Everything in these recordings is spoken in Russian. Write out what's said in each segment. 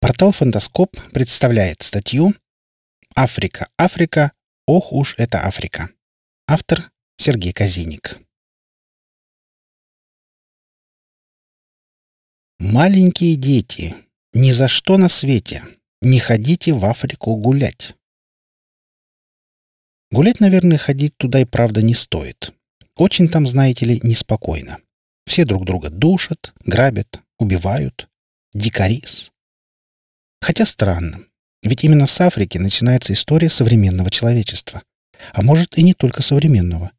Портал «Фантаскоп» представляет статью «Африка, Африка, ох уж это Африка». Автор Сергей Казиник. Маленькие дети, ни за что на свете не ходите в Африку гулять. Гулять, наверное, ходить туда и правда не стоит. Очень там, знаете ли, неспокойно. Все друг друга душат, грабят, убивают. Дикарис. Хотя странно. Ведь именно с Африки начинается история современного человечества. А может и не только современного.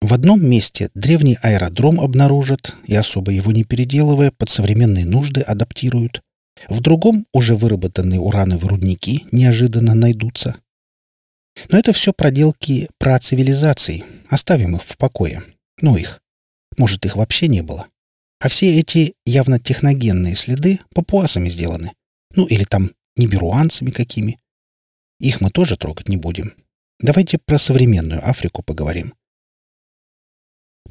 В одном месте древний аэродром обнаружат и особо его не переделывая под современные нужды адаптируют. В другом уже выработанные урановые рудники неожиданно найдутся. Но это все проделки працивилизаций. Оставим их в покое. Ну их. Может, их вообще не было. А все эти явно техногенные следы папуасами сделаны. Ну, или там ниберуанцами какими. Их мы тоже трогать не будем. Давайте про современную Африку поговорим.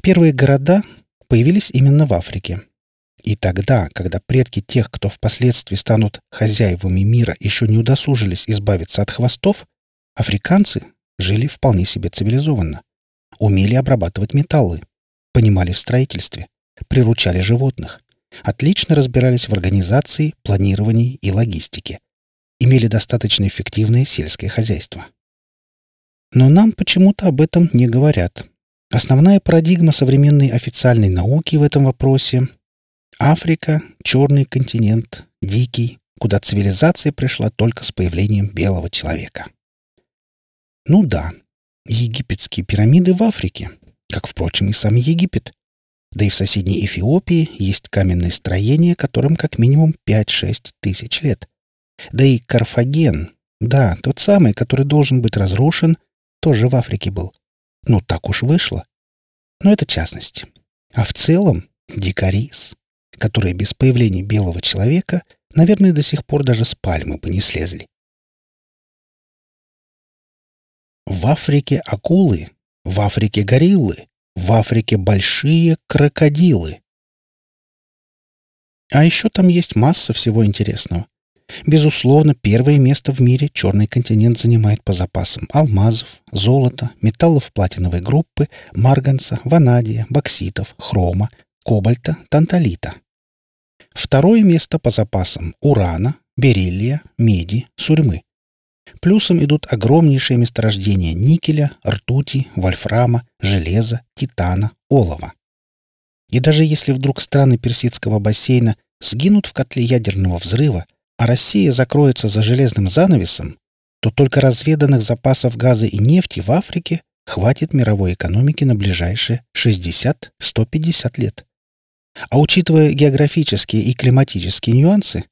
Первые города появились именно в Африке. И тогда, когда предки тех, кто впоследствии станут хозяевами мира, еще не удосужились избавиться от хвостов, африканцы жили вполне себе цивилизованно. Умели обрабатывать металлы, понимали в строительстве, приручали животных, отлично разбирались в организации, планировании и логистике, имели достаточно эффективное сельское хозяйство. Но нам почему-то об этом не говорят. Основная парадигма современной официальной науки в этом вопросе — Африка, черный континент, дикий, куда цивилизация пришла только с появлением белого человека. Ну да, египетские пирамиды в Африке, как, впрочем, и сам Египет. Да и в соседней Эфиопии есть каменные строения, которым как минимум 5-6 тысяч лет. Да и Карфаген, да, тот самый, который должен быть разрушен, тоже в Африке был. Ну, так уж вышло. Но это частность. А в целом дикарис, которые без появления белого человека, наверное, до сих пор даже с пальмы бы не слезли. В Африке акулы, в Африке гориллы, в Африке большие крокодилы. А еще там есть масса всего интересного. Безусловно, первое место в мире черный континент занимает по запасам алмазов, золота, металлов платиновой группы, марганца, ванадия, бокситов, хрома, кобальта, танталита. Второе место по запасам урана, бериллия, меди, сурьмы. Плюсом идут огромнейшие месторождения никеля, ртути, вольфрама, железа, титана, олова. И даже если вдруг страны Персидского бассейна сгинут в котле ядерного взрыва, а Россия закроется за железным занавесом, то только разведанных запасов газа и нефти в Африке хватит мировой экономики на ближайшие 60-150 лет. А учитывая географические и климатические нюансы,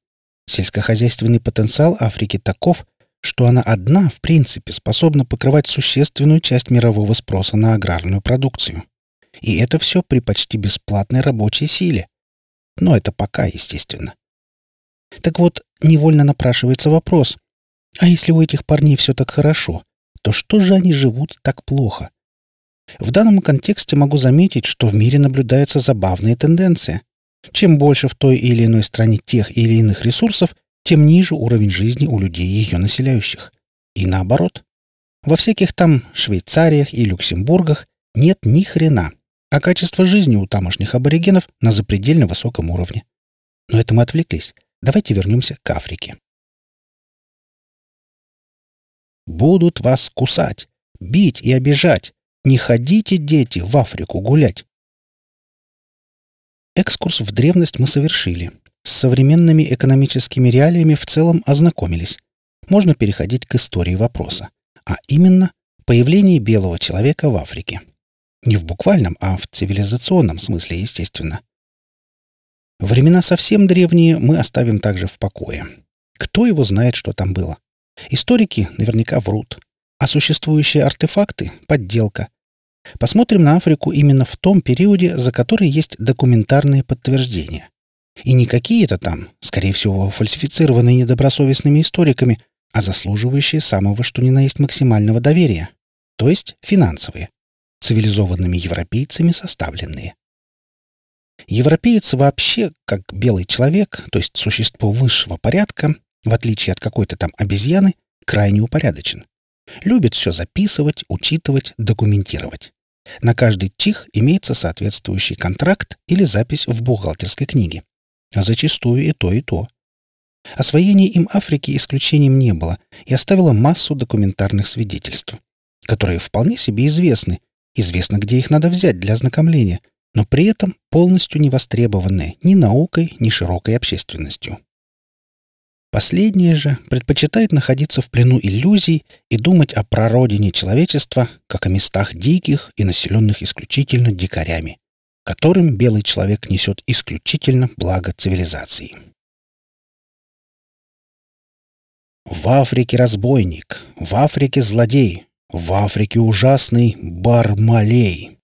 сельскохозяйственный потенциал Африки таков, что она одна, в принципе, способна покрывать существенную часть мирового спроса на аграрную продукцию. И это все при почти бесплатной рабочей силе. Но это пока, естественно. Так вот, невольно напрашивается вопрос. А если у этих парней все так хорошо, то что же они живут так плохо? В данном контексте могу заметить, что в мире наблюдается забавная тенденция. Чем больше в той или иной стране тех или иных ресурсов, тем ниже уровень жизни у людей, ее населяющих. И наоборот. Во всяких там Швейцариях и Люксембургах нет ни хрена, а качество жизни у тамошних аборигенов на запредельно высоком уровне. Но это мы отвлеклись. Давайте вернемся к Африке. Будут вас кусать, бить и обижать. Не ходите, дети, в Африку гулять. Экскурс в древность мы совершили. С современными экономическими реалиями в целом ознакомились. Можно переходить к истории вопроса. А именно, появление белого человека в Африке. Не в буквальном, а в цивилизационном смысле, естественно. Времена совсем древние мы оставим также в покое. Кто его знает, что там было? Историки наверняка врут. А существующие артефакты — подделка. Посмотрим на Африку именно в том периоде, за который есть документарные подтверждения. И не какие-то там, скорее всего, фальсифицированные недобросовестными историками, а заслуживающие самого что ни на есть максимального доверия, то есть финансовые, цивилизованными европейцами составленные. Европеец вообще, как белый человек, то есть существо высшего порядка, в отличие от какой-то там обезьяны, крайне упорядочен. Любит все записывать, учитывать, документировать. На каждый чих имеется соответствующий контракт или запись в бухгалтерской книге. А зачастую и то, и то. Освоение им Африки исключением не было и оставило массу документарных свидетельств, которые вполне себе известны, известно, где их надо взять для ознакомления, но при этом полностью не востребованные ни наукой, ни широкой общественностью. Последнее же предпочитает находиться в плену иллюзий и думать о прародине человечества, как о местах диких и населенных исключительно дикарями, которым белый человек несет исключительно благо цивилизации. В Африке разбойник, в Африке злодей, в Африке ужасный Бармалей.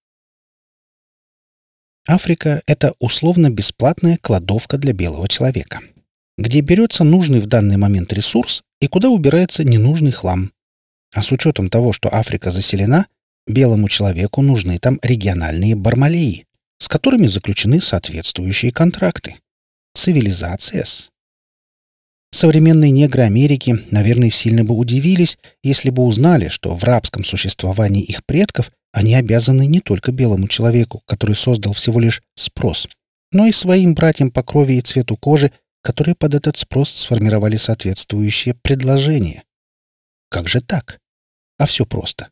Африка — это условно-бесплатная кладовка для белого человека — где берется нужный в данный момент ресурс и куда убирается ненужный хлам. А с учетом того, что Африка заселена, белому человеку нужны там региональные бармалеи, с которыми заключены соответствующие контракты. Цивилизация-с. Современные негры Америки, наверное, сильно бы удивились, если бы узнали, что в рабском существовании их предков они обязаны не только белому человеку, который создал всего лишь спрос, но и своим братьям по крови и цвету кожи, которые под этот спрос сформировали соответствующее предложение. Как же так? А все просто.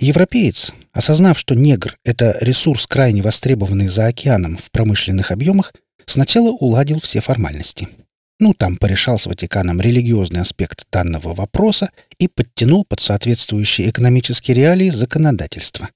Европеец, осознав, что негр — это ресурс, крайне востребованный за океаном в промышленных объемах, сначала уладил все формальности. Ну, там порешал с Ватиканом религиозный аспект данного вопроса и подтянул под соответствующие экономические реалии законодательство.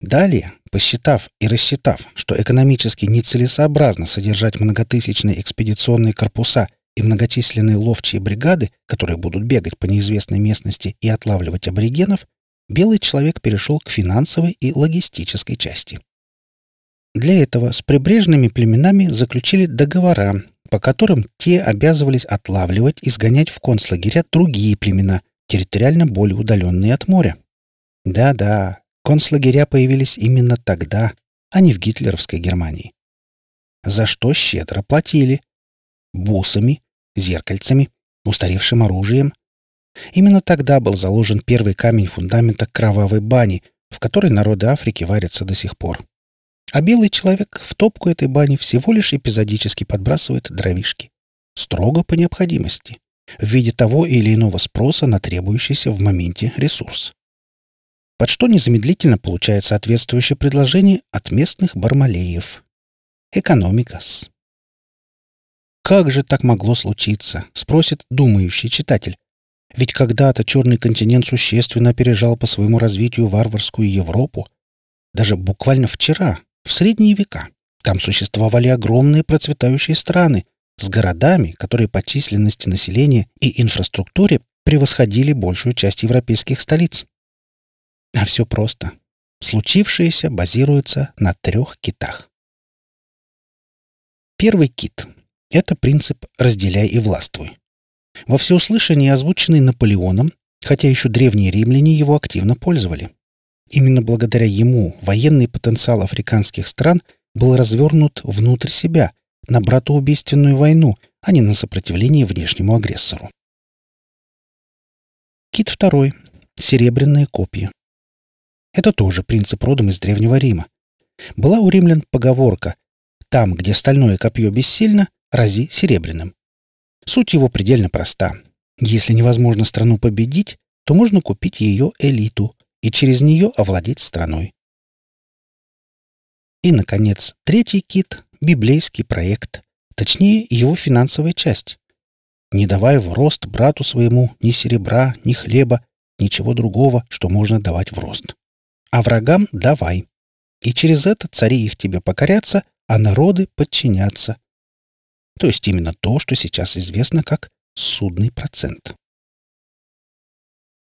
Далее, посчитав и рассчитав, что экономически нецелесообразно содержать многотысячные экспедиционные корпуса и многочисленные ловчие бригады, которые будут бегать по неизвестной местности и отлавливать аборигенов, белый человек перешел к финансовой и логистической части. Для этого с прибрежными племенами заключили договора, по которым те обязывались отлавливать и сгонять в концлагеря другие племена, территориально более удаленные от моря. Да-да, Концлагеря появились именно тогда, а не в гитлеровской Германии. За что щедро платили. Бусами, зеркальцами, устаревшим оружием. Именно тогда был заложен первый камень фундамента кровавой бани, в которой народы Африки варятся до сих пор. А белый человек в топку этой бани всего лишь эпизодически подбрасывает дровишки. Строго по необходимости. В виде того или иного спроса на требующийся в моменте ресурс под что незамедлительно получает соответствующее предложение от местных бармалеев. Экономикас. Как же так могло случиться, спросит думающий читатель. Ведь когда-то черный континент существенно опережал по своему развитию варварскую Европу. Даже буквально вчера, в средние века, там существовали огромные процветающие страны с городами, которые по численности населения и инфраструктуре превосходили большую часть европейских столиц. А все просто. Случившееся базируется на трех китах. Первый кит — это принцип «разделяй и властвуй». Во всеуслышание озвученный Наполеоном, хотя еще древние римляне его активно пользовали. Именно благодаря ему военный потенциал африканских стран был развернут внутрь себя, на братоубийственную войну, а не на сопротивление внешнему агрессору. Кит второй. Серебряные копья. Это тоже принцип родом из Древнего Рима. Была у римлян поговорка «Там, где стальное копье бессильно, рази серебряным». Суть его предельно проста. Если невозможно страну победить, то можно купить ее элиту и через нее овладеть страной. И, наконец, третий кит — библейский проект, точнее, его финансовая часть. Не давай в рост брату своему ни серебра, ни хлеба, ничего другого, что можно давать в рост а врагам давай. И через это цари их тебе покорятся, а народы подчинятся. То есть именно то, что сейчас известно как судный процент.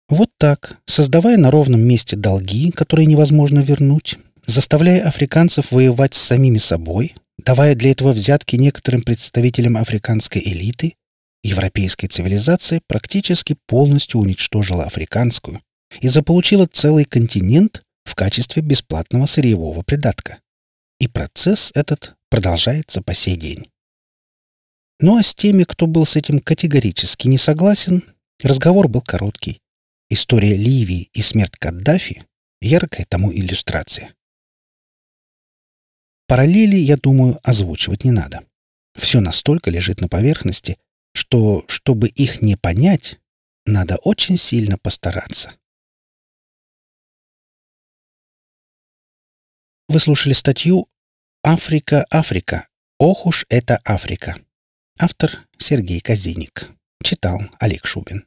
Вот так, создавая на ровном месте долги, которые невозможно вернуть, заставляя африканцев воевать с самими собой, давая для этого взятки некоторым представителям африканской элиты, европейская цивилизация практически полностью уничтожила африканскую и заполучила целый континент в качестве бесплатного сырьевого придатка. И процесс этот продолжается по сей день. Ну а с теми, кто был с этим категорически не согласен, разговор был короткий. История Ливии и смерть Каддафи — яркая тому иллюстрация. Параллели, я думаю, озвучивать не надо. Все настолько лежит на поверхности, что, чтобы их не понять, надо очень сильно постараться. Вы слушали статью «Африка, Африка. Ох уж это Африка». Автор Сергей Казиник. Читал Олег Шубин.